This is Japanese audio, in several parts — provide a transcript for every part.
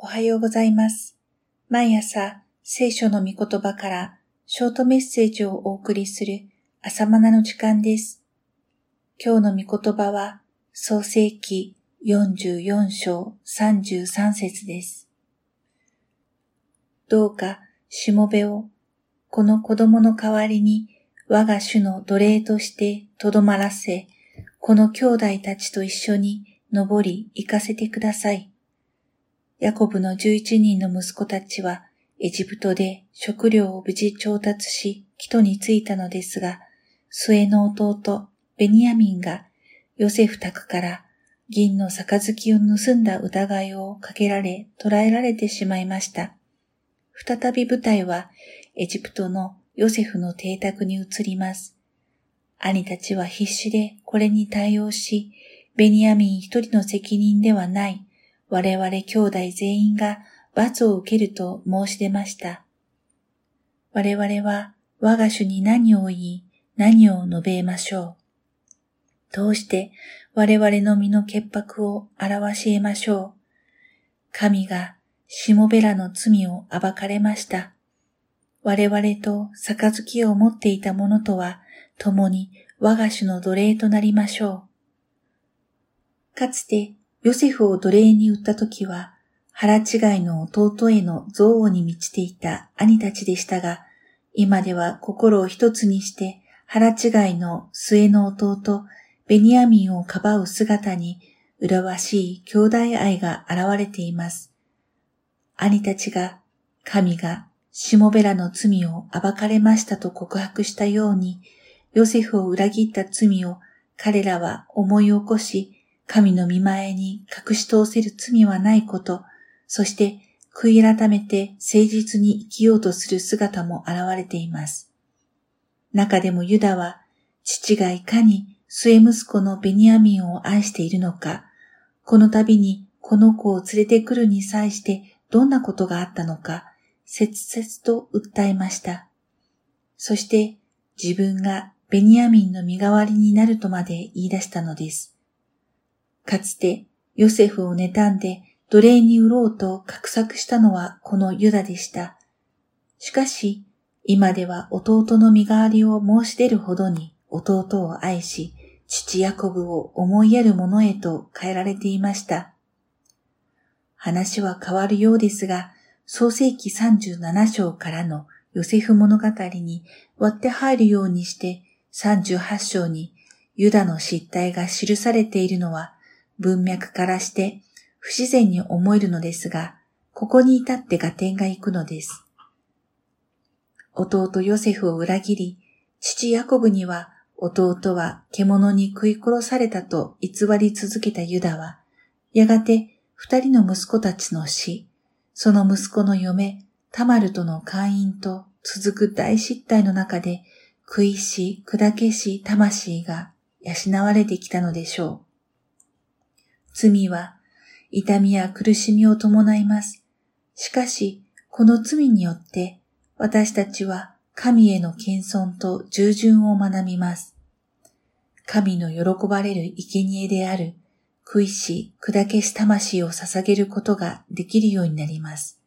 おはようございます。毎朝、聖書の御言葉からショートメッセージをお送りする朝マナの時間です。今日の御言葉は、創世記44章33節です。どうか、しもべを、この子供の代わりに我が主の奴隷としてとどまらせ、この兄弟たちと一緒に登り行かせてください。ヤコブの11人の息子たちはエジプトで食料を無事調達し、帰途に着いたのですが、末の弟、ベニヤミンがヨセフ宅から銀の杯を盗んだ疑いをかけられ捕らえられてしまいました。再び舞台はエジプトのヨセフの邸宅に移ります。兄たちは必死でこれに対応し、ベニヤミン一人の責任ではない我々兄弟全員が罰を受けると申し出ました。我々は我が主に何を言い、何を述べましょう。どうして我々の身の潔白を表し得ましょう。神がしもべらの罪を暴かれました。我々と杯を持っていた者とは共に我が主の奴隷となりましょう。かつてヨセフを奴隷に売った時は腹違いの弟への憎悪に満ちていた兄たちでしたが、今では心を一つにして腹違いの末の弟ベニヤミンをかばう姿に麗しい兄弟愛が現れています。兄たちが神がしもべらの罪を暴かれましたと告白したように、ヨセフを裏切った罪を彼らは思い起こし、神の見前に隠し通せる罪はないこと、そして悔い改めて誠実に生きようとする姿も現れています。中でもユダは、父がいかに末息子のベニヤミンを愛しているのか、この度にこの子を連れてくるに際してどんなことがあったのか、切々と訴えました。そして自分がベニヤミンの身代わりになるとまで言い出したのです。かつてヨセフを妬んで奴隷に売ろうと画策したのはこのユダでした。しかし、今では弟の身代わりを申し出るほどに弟を愛し、父ヤコブを思いやる者へと変えられていました。話は変わるようですが、創世記37章からのヨセフ物語に割って入るようにして38章にユダの失態が記されているのは文脈からして不自然に思えるのですが、ここに至って合点がいくのです。弟ヨセフを裏切り、父ヤコブには弟は獣に食い殺されたと偽り続けたユダは、やがて二人の息子たちの死、その息子の嫁、タマルとの会員と続く大失態の中で、食いし、砕けし魂が養われてきたのでしょう。罪は痛みや苦しみを伴います。しかし、この罪によって私たちは神への謙遜と従順を学びます。神の喜ばれる生贄である食いし、砕けし魂を捧げることができるようになります。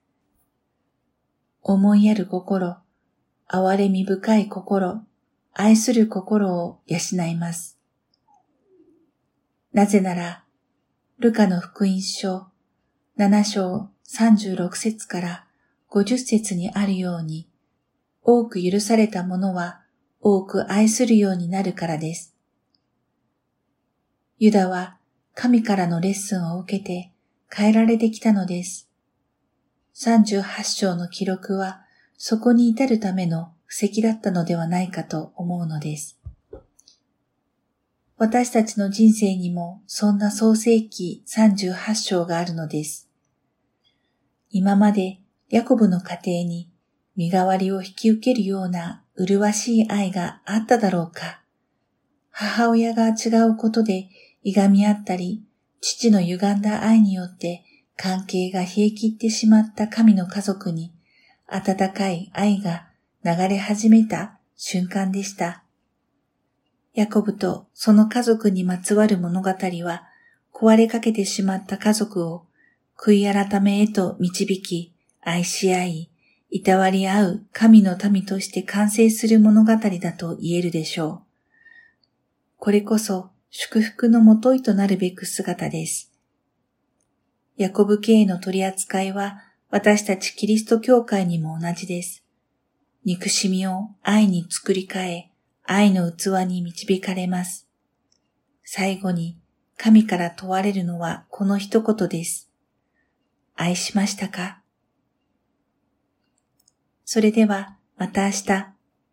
思いやる心、憐れみ深い心、愛する心を養います。なぜなら、ルカの福音書7章36節から50節にあるように、多く許された者は多く愛するようになるからです。ユダは神からのレッスンを受けて変えられてきたのです。38章の記録はそこに至るための布石だったのではないかと思うのです。私たちの人生にもそんな創世記38章があるのです。今までヤコブの家庭に身代わりを引き受けるような麗しい愛があっただろうか。母親が違うことでいがみ合ったり、父の歪んだ愛によって関係が冷え切ってしまった神の家族に温かい愛が流れ始めた瞬間でした。ヤコブとその家族にまつわる物語は壊れかけてしまった家族を悔い改めへと導き、愛し合い、いたわり合う神の民として完成する物語だと言えるでしょう。これこそ祝福のもといとなるべく姿です。ヤコブ系の取り扱いは私たちキリスト教会にも同じです。憎しみを愛に作り変え、愛の器に導かれます。最後に神から問われるのはこの一言です。愛しましたか？それではまた明日